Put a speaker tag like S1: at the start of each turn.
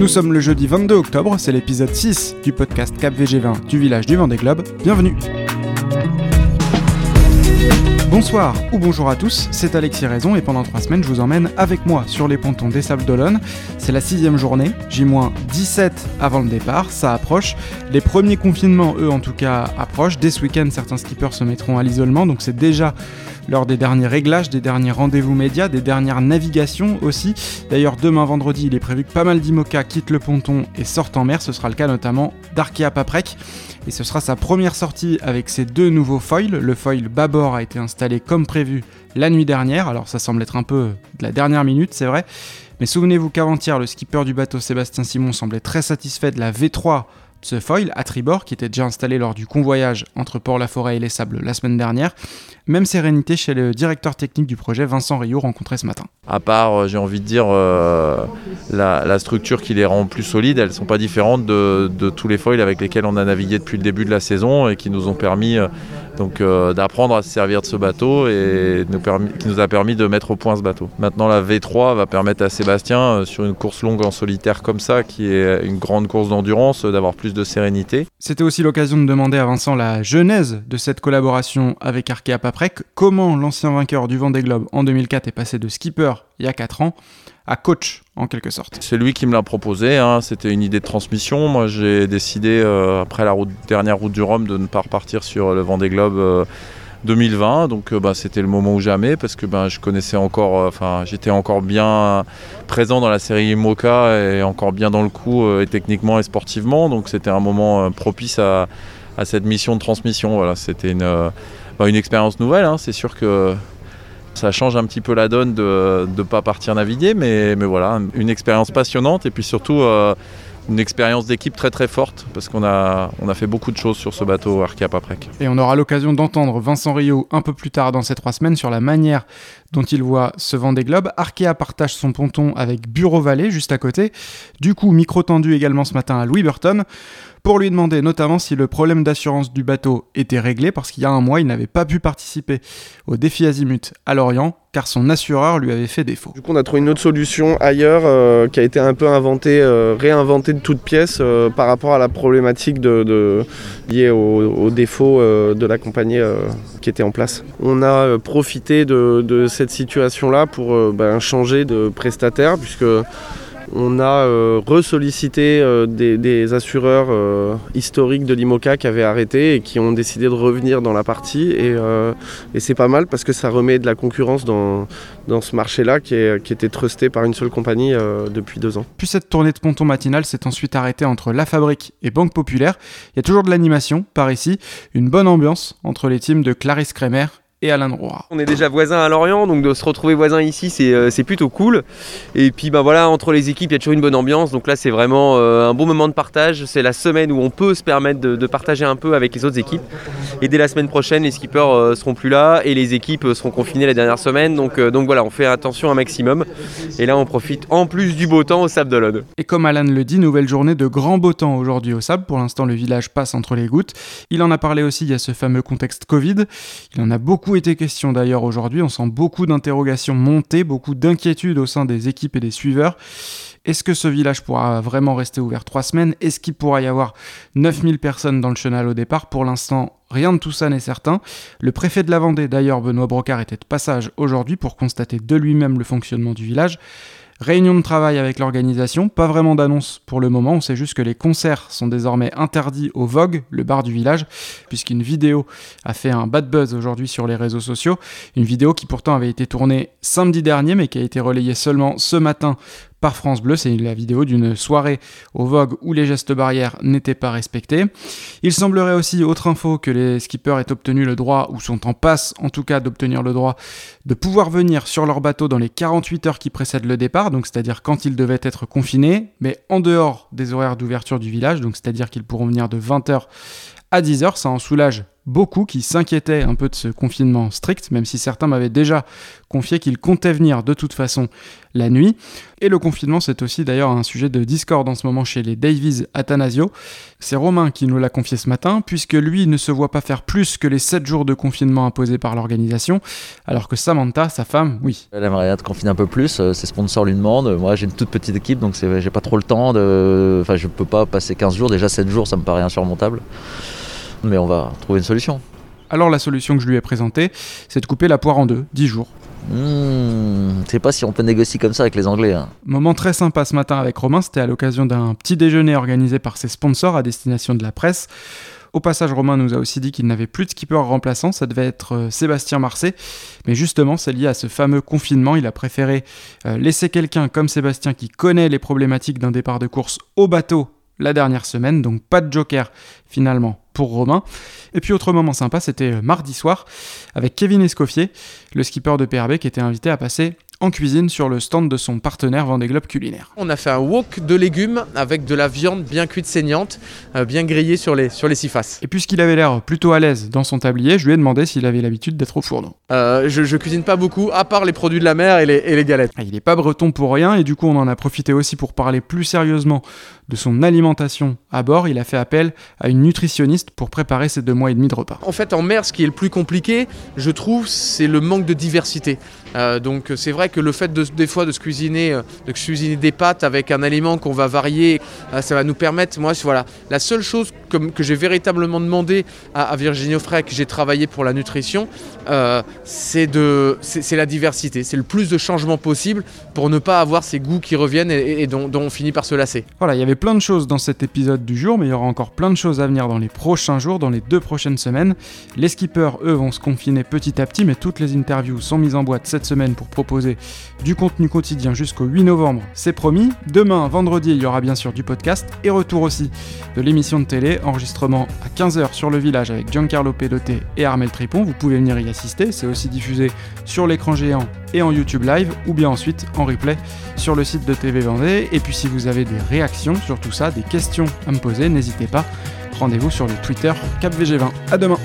S1: Nous sommes le jeudi 22 octobre, c'est l'épisode 6 du podcast Cap VG20 du village du Vendée Globe. Bienvenue Bonsoir ou bonjour à tous, c'est Alexis Raison et pendant trois semaines je vous emmène avec moi sur les pontons des Sables d'Olonne. C'est la sixième journée, J-17 avant le départ, ça approche. Les premiers confinements, eux en tout cas, approchent. Dès ce week-end, certains skippers se mettront à l'isolement, donc c'est déjà lors des derniers réglages, des derniers rendez-vous médias, des dernières navigations aussi. D'ailleurs, demain vendredi, il est prévu que pas mal d'IMOCA quittent le ponton et sortent en mer. Ce sera le cas notamment d'Arkea Paprec. Et ce sera sa première sortie avec ses deux nouveaux foils. Le foil bâbord a été installé comme prévu la nuit dernière. Alors ça semble être un peu de la dernière minute, c'est vrai. Mais souvenez-vous qu'avant-hier, le skipper du bateau Sébastien Simon semblait très satisfait de la V3 ce foil à tribord qui était déjà installé lors du convoyage entre Port-la-Forêt et les Sables la semaine dernière. Même sérénité chez le directeur technique du projet, Vincent Rio, rencontré ce matin.
S2: À part, euh, j'ai envie de dire, euh, la, structure qui les rend plus solides, elles ne sont pas différentes de, tous les foils avec lesquels on a navigué depuis le début de la saison et qui nous ont permis euh, donc d'apprendre à se servir de ce bateau et qui nous a permis de mettre au point ce bateau. Maintenant, la V3 va permettre à Sébastien, sur une course longue en solitaire comme ça, qui est une grande course d'endurance, d'avoir plus de sérénité.
S1: C'était aussi l'occasion de demander à Vincent la genèse de cette collaboration avec Arkea Paprec, comment l'ancien vainqueur du Vendée Globe en 2004 est passé de skipper il y a 4 ans à coach en quelque sorte.
S2: C'est lui qui me l'a proposé, hein. c'était une idée de transmission. Moi j'ai décidé euh, après la dernière route du Rhum de ne pas repartir sur le Vendée Globe 2020, euh, donc euh, bah, c'était le moment ou jamais parce que bah, je connaissais encore, enfin j'étais encore bien présent dans la série Moka et encore bien dans le coup et techniquement et sportivement, donc c'était un moment propice à, cette mission de transmission. Voilà, c'était une bah, expérience nouvelle. Hein. C'est sûr que ça change un petit peu la donne de ne pas partir naviguer, mais, mais voilà, une expérience passionnante et puis surtout euh, une expérience d'équipe très très forte parce qu'on a, fait beaucoup de choses sur ce bateau Arkea Paprec.
S1: Et on aura l'occasion d'entendre Vincent Rio un peu plus tard dans ces trois semaines sur la manière dont il voit ce des globes. Arkea partage son ponton avec Bureau Vallée juste à côté. Du coup, micro tendu également ce matin à Louis Burton pour lui demander notamment si le problème d'assurance du bateau était réglé parce qu'il y a un mois, il n'avait pas pu participer au défi Azimut à Lorient car son assureur lui avait fait défaut.
S3: Du coup, on a trouvé une autre solution ailleurs euh, qui a été un peu inventée, euh, réinventée de toutes pièces euh, par rapport à la problématique de, liée au, défaut de la compagnie qui était en place. On a profité de, cette situation-là pour ben, changer de prestataire puisque on a euh, ressollicité euh, des, assureurs euh, historiques de l'IMOCA qui avaient arrêté et qui ont décidé de revenir dans la partie. Et, c'est pas mal parce que ça remet de la concurrence dans, ce marché-là qui, était trusté par une seule compagnie depuis deux ans.
S1: Puis cette tournée de ponton matinale s'est ensuite arrêtée entre La Fabrique et Banque Populaire. Il y a toujours de l'animation par ici, une bonne ambiance entre les teams de Clarisse Kremer et Alain Droit.
S4: On est déjà voisins à Lorient, donc de se retrouver voisins ici, euh, c'est plutôt cool. Et puis bah voilà, entre les équipes, il y a toujours une bonne ambiance. Donc là, c'est vraiment euh, un bon moment de partage. C'est la semaine où on peut se permettre de, partager un peu avec les autres équipes. Et dès la semaine prochaine, les skippers euh, seront plus là et les équipes seront confinées la dernière semaine. Donc, donc voilà, on fait attention un maximum. Et là, on profite en plus du beau temps au Sable d'Olonne.
S1: Et comme Alan le dit, nouvelle journée de grand beau temps aujourd'hui au Sable. Pour l'instant, le village passe entre les gouttes. Il en a parlé aussi, il y a ce fameux contexte Covid. Il en a beaucoup été question d'ailleurs aujourd'hui. On sent beaucoup d'interrogations monter, beaucoup d'inquiétudes au sein des équipes et des suiveurs. Est-ce que ce village pourra vraiment rester ouvert trois semaines? Est-ce qu'il pourra y avoir 9000 personnes dans le chenal au départ? Pour l'instant, rien de tout ça n'est certain. Le préfet de la Vendée, d'ailleurs Benoît Brocard, était de passage aujourd'hui pour constater de lui-même le fonctionnement du village. Réunion de travail avec l'organisation, pas vraiment d'annonce pour le moment, on sait juste que les concerts sont désormais interdits au Vogue, le bar du village, puisqu'une vidéo a fait un bad buzz aujourd'hui sur les réseaux sociaux, une vidéo qui pourtant avait été tournée samedi dernier mais qui a été relayée seulement ce matin France Bleu. C'est la vidéo d'une soirée au Vogue où les gestes barrières n'étaient pas respectés. Il semblerait aussi, autre info, que les skippers aient obtenu le droit, ou sont en passe en tout cas d'obtenir le droit, de pouvoir venir sur leur bateau dans les 48 heures qui précèdent le départ, donc c'est-à-dire quand ils devaient être confinés, mais en dehors des horaires d'ouverture du village, donc c'est-à-dire qu'ils pourront venir de 20h à 10h, ça en soulage beaucoup qui s'inquiétaient un peu de ce confinement strict, même si certains m'avaient déjà confié qu'ils comptaient venir de toute façon la nuit. Et le confinement, c'est aussi d'ailleurs un sujet de discorde en ce moment chez les Davies Athanasio. C'est Romain qui nous l'a confié ce matin, puisque lui ne se voit pas faire plus que les 7 jours de confinement imposés par l'organisation, alors que Samantha, sa femme, oui.
S5: Elle aimerait être confinée un peu plus, euh, ses sponsors lui demandent. Moi, j'ai une toute petite équipe, donc j'ai pas trop le temps de. Enfin, je peux pas passer 15 jours, déjà 7 jours, ça me paraît insurmontable. Mais on va trouver une solution.
S1: Alors la solution que je lui ai présentée, c'est de couper la poire en deux, 10 jours.
S5: Hmm, je sais pas si on peut négocier comme ça avec les Anglais. Hein.
S1: Moment très sympa ce matin avec Romain, c'était à l'occasion d'un petit déjeuner organisé par ses sponsors à destination de la presse. Au passage, Romain nous a aussi dit qu'il n'avait plus de skipper remplaçant, ça devait être euh, Sébastien Marseille. Mais justement, c'est lié à ce fameux confinement. Il a préféré euh, laisser quelqu'un comme Sébastien qui connaît les problématiques d'un départ de course au bateau la dernière semaine, donc pas de joker finalement pour Romain. Et puis autre moment sympa, c'était euh, mardi soir avec Kevin Escoffier, le skipper de PRB qui était invité à passer en cuisine sur le stand de son partenaire Vendée Globe Culinaire.
S6: On a fait un wok de légumes avec de la viande bien cuite saignante, euh, bien grillée sur les, sur les six faces.
S1: Et puisqu'il avait l'air plutôt à l'aise dans son tablier, je lui ai demandé s'il avait l'habitude d'être au fourneau.
S6: Euh, je, je, cuisine pas beaucoup, à part les produits de la mer et les, et les galettes.
S1: Ah, il n'est pas breton pour rien, et du coup on en a profité aussi pour parler plus sérieusement de son alimentation à bord. Il a fait appel à une nutritionniste pour préparer ses deux mois et demi de repas.
S6: En fait, en mer, ce qui est le plus compliqué, je trouve, c'est le manque de diversité. Euh, donc c'est vrai que le fait de, des fois de se cuisiner, euh, de cuisiner des pâtes avec un aliment qu'on va varier, euh, ça va nous permettre. Moi, voilà, la seule chose que, que j'ai véritablement demandé à, à Virginie Offray, que j'ai travaillé pour la nutrition, euh, c'est de, c'est la diversité, c'est le plus de changements possible pour ne pas avoir ces goûts qui reviennent et, et dont, dont, on finit par se lasser.
S1: Voilà, il y avait plein de choses dans cet épisode du jour, mais il y aura encore plein de choses à venir dans les prochains jours, dans les deux prochaines semaines. Les skippers, eux, vont se confiner petit à petit, mais toutes les interviews sont mises en boîte cette semaine pour proposer du contenu quotidien jusqu'au 8 novembre, c'est promis. Demain, vendredi, il y aura bien sûr du podcast et retour aussi de l'émission de télé, enregistrement à 15h sur le village avec Giancarlo Pedoté et Armel Tripon. Vous pouvez venir y assister, c'est aussi diffusé sur l'écran géant et en YouTube Live, ou bien ensuite en replay sur le site de TV Vendée. Et puis si vous avez des réactions sur tout ça, des questions à me poser, n'hésitez pas. Rendez-vous sur le Twitter CapVG20. À demain.